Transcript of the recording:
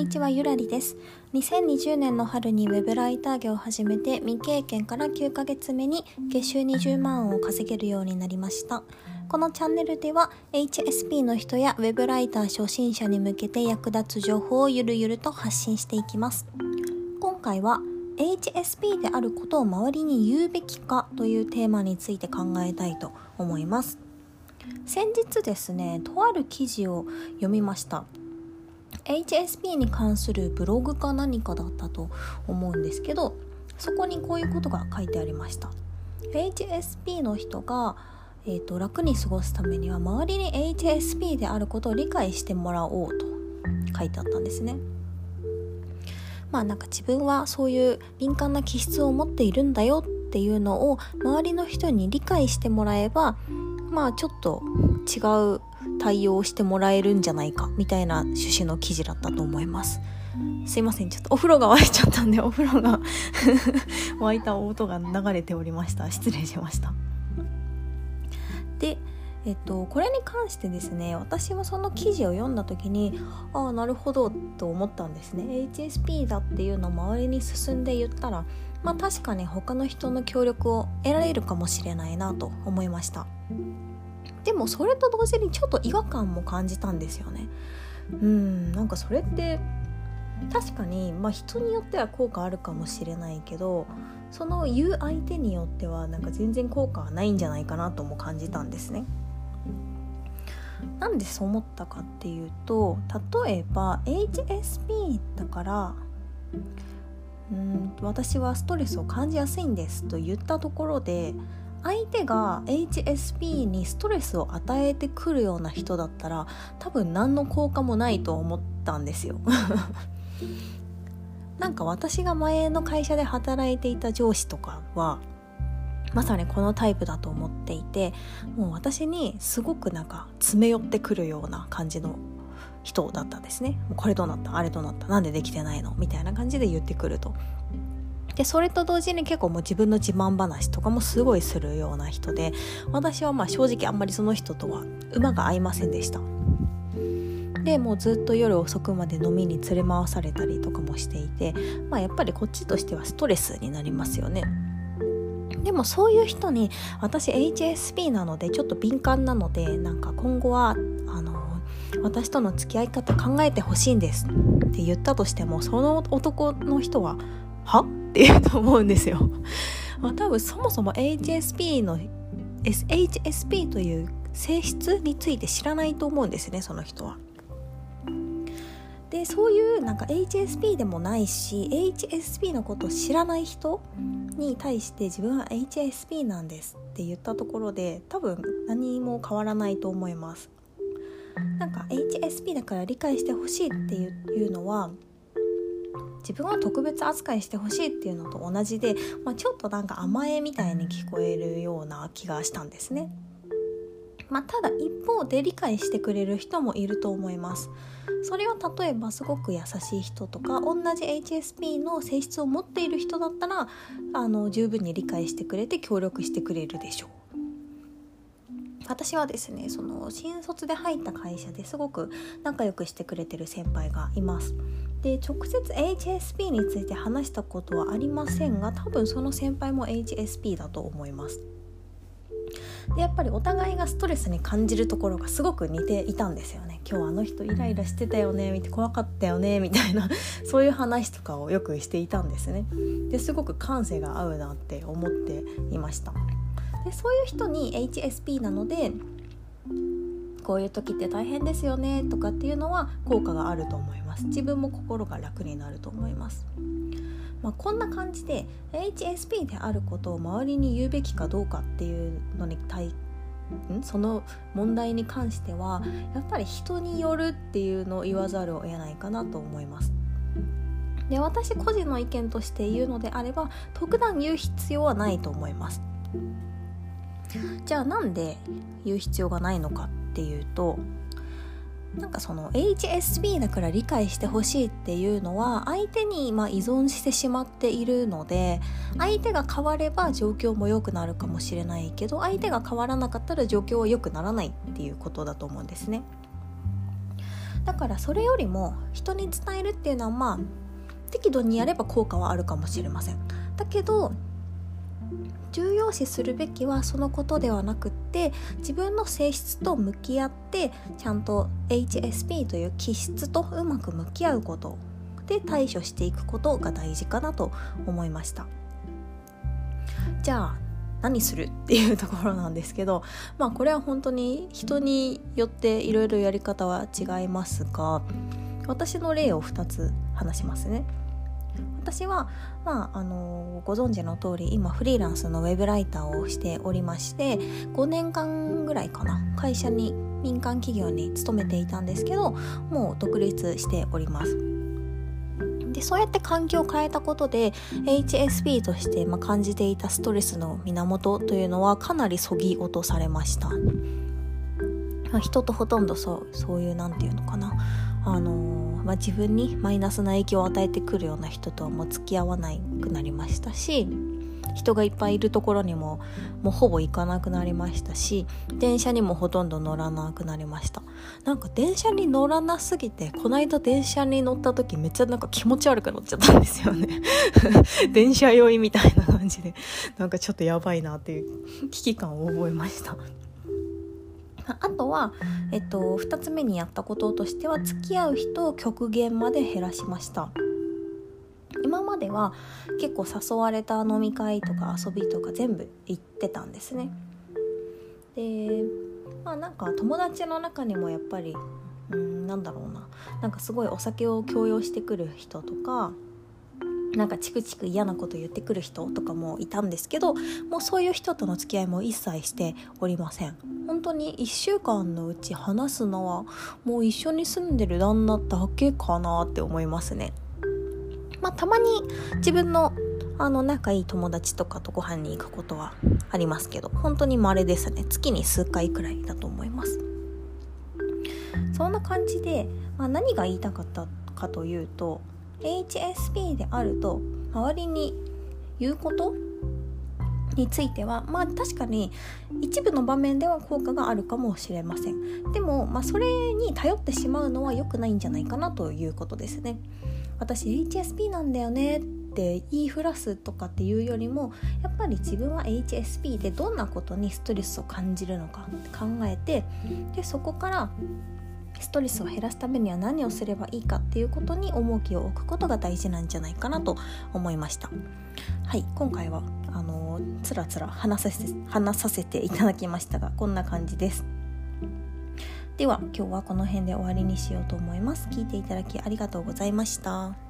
にちはゆらりです。2020年の春にウェブライター業を始めて未経験から9ヶ月目に月収20万を稼げるようになりました。このチャンネルでは HSP の人やウェブライター初心者に向けて役立つ情報をゆるゆると発信していきます。今回は HSP であることを周りに言うべきかというテーマについて考えたいと思います。先日ですねとある記事を読みました。HSP に関するブログか何かだったと思うんですけどそこにこういうことが書いてありました。HSP の人が、えーと、楽に過ごすためには周りに HSP であることを理解してもらおうと書いてあったんですね。まあなんか自分はそういう敏感な気質を持っているんだよっていうのを周りの人に理解してもらえばまあちょっと違う対応をしてもらえるんじゃないかみたいな趣旨の記事だったと思います。すいませんちょっとお風呂が沸いちゃったんで お風呂が 沸いた音が流れておりました。失礼しました。でえっと、これに関してですね私はその記事を読んだ時にああなるほどと思ったんですね。HSP だっていうのを周りに進んで言ったらまあ確かに他の人の協力を得られるかもしれないなと思いました。でもそれと同時にちょっと違和感も感じたんですよねうんなんかそれって確かに、まあ、人によっては効果あるかもしれないけどその言う相手によってはなんか全然効果はないんじゃないかなとも感じたんですね。なんでそう思ったかっていうと例えば HSP だからうん私はストレスを感じやすいんですと言ったところで相手が HSP にストレスを与えてくるような人だったら多分何の効果もないと思ったんですよ。なんか私が前の会社で働いていた上司とかはまさにこのタイプだと思っていてもう私にすごくなんか詰め寄ってくるような感じの人だったんですね。これどうなった？あれどうなった？なんでできてないの？みたいな感じで言ってくると。でそれと同時に結構もう自分の自慢話とかもすごいするような人で私はまあ正直あんまりその人とは馬が合いませんでした。でもうずっと夜遅くまで飲みに連れ回されたりとかもしていてまあやっぱりこっちとしてはストレスになりますよね。でもそういう人に私 HSP なのでちょっと敏感なのでなんか今後はあの私との付き合い方考えてほしいんですって言ったとしてもその男の人はは？って言うと思うんですよ。まあ、多分そもそも HSP の SHSP という性質について知らないと思うんですねその人は。でそういうなんか HSP でもないし HSP のことを知らない人に対して自分は HSP なんですって言ったところで多分何も変わらないと思います。なんか HSP だから理解してほしいっていうのは自分は特別扱いしてほしいっていうのと同じで、まあ、ちょっとなんか甘えみたいに聞こえるような気がしたんですね。まあ、ただ一方で理解してくれる人もいると思います。それは例えばすごく優しい人とか同じ HSP の性質を持っている人だったらあの十分に理解してくれて協力してくれるでしょう。私はですねその新卒で入った会社ですごく仲良くしてくれてる先輩がいますで直接 HSP について話したことはありませんが多分その先輩も HSP だと思います。でやっぱりお互いがストレスに感じるところがすごく似ていたんですよね。今日あの人イライラしてたよね見て怖かったよねみたいな そういう話とかをよくしていたんですね。ですごく感性が合うなって思っていました。でそういう人に HSP なのでこういう時って大変ですよねとかっていうのは効果があると思います。自分も心が楽になると思います。まあ、こんな感じで HSP であることを周りに言うべきかどうかっていうのに対その問題に関してはやっぱり人によるっていうのを言わざるを得ないかなと思います。で私個人の意見として言うのであれば特段言う必要はないと思います。じゃあなんで言う必要がないのかっていうとなんかその HSP だから理解してほしいっていうのは相手にま依存してしまっているので相手が変われば状況も良くなるかもしれないけど相手が変わらなかったら状況は良くならないっていうことだと思うんですね。だからそれよりも人に伝えるっていうのはまあ適度にやれば効果はあるかもしれませんだけど重要視するべきはそのことではなくって自分の性質と向き合ってちゃんと HSP という気質とうまく向き合うことで対処していくことが大事かなと思いましたじゃあ何するっていうところなんですけどまあこれは本当に人によっていろいろやり方は違いますが私の例を2つ話しますね。私は、まあ、あのご存知の通り今フリーランスのウェブライターをしておりまして5年間ぐらいかな会社に民間企業に勤めていたんですけどもう独立しております。でそうやって環境を変えたことで HSP として、ま感じていたストレスの源というのはかなりそぎ落とされました。ま、人とほとんどそうそういう何て言うのかなあのまあ、自分にマイナスな影響を与えてくるような人とはもう付き合わなくなりましたし人がいっぱいいるところにももうほぼ行かなくなりましたし電車にもほとんど乗らなくなりました。なんか電車に乗らなすぎてこの間電車に乗った時めっちゃなんか気持ち悪くなっちゃったんですよね。電車酔いみたいな感じでなんかちょっとやばいなっていう危機感を覚えましたあとは、えっと、2つ目にやったこととしては付き合う人を極限まで減らしました。今までは結構誘われた飲み会とか遊びとか全部行ってたんですね。でまあなんか友達の中にもやっぱりうんなんだろうな。なんかすごいお酒を強要してくる人とかなんかチクチク嫌なこと言ってくる人とかもいたんですけどもうそういう人との付き合いも一切しておりません。本当に1週間のうち話すのはもう一緒に住んでる旦那だけかなって思いますね。まあたまに自分のあの仲いい友達とかとご飯に行くことはありますけど本当に稀ですね。月に数回くらいだと思います。そんな感じで、まあ、何が言いたかったかというと HSP であると周りに言うことについてはまあ確かに一部の場面では効果があるかもしれません。でも、まあ、それに頼ってしまうのは良くないんじゃないかなということですね。私 HSP なんだよねって言いふらすとかっていうよりもやっぱり自分は HSP でどんなことにストレスを感じるのかって考えてでそこからストレスを減らすためには何をすればいいかっていうことに重きを置くことが大事なんじゃないかなと思いました。はい今回はあのつらつら話させ話させていただきましたがこんな感じです。では今日はこの辺で終わりにしようと思います。聞いていただきありがとうございました。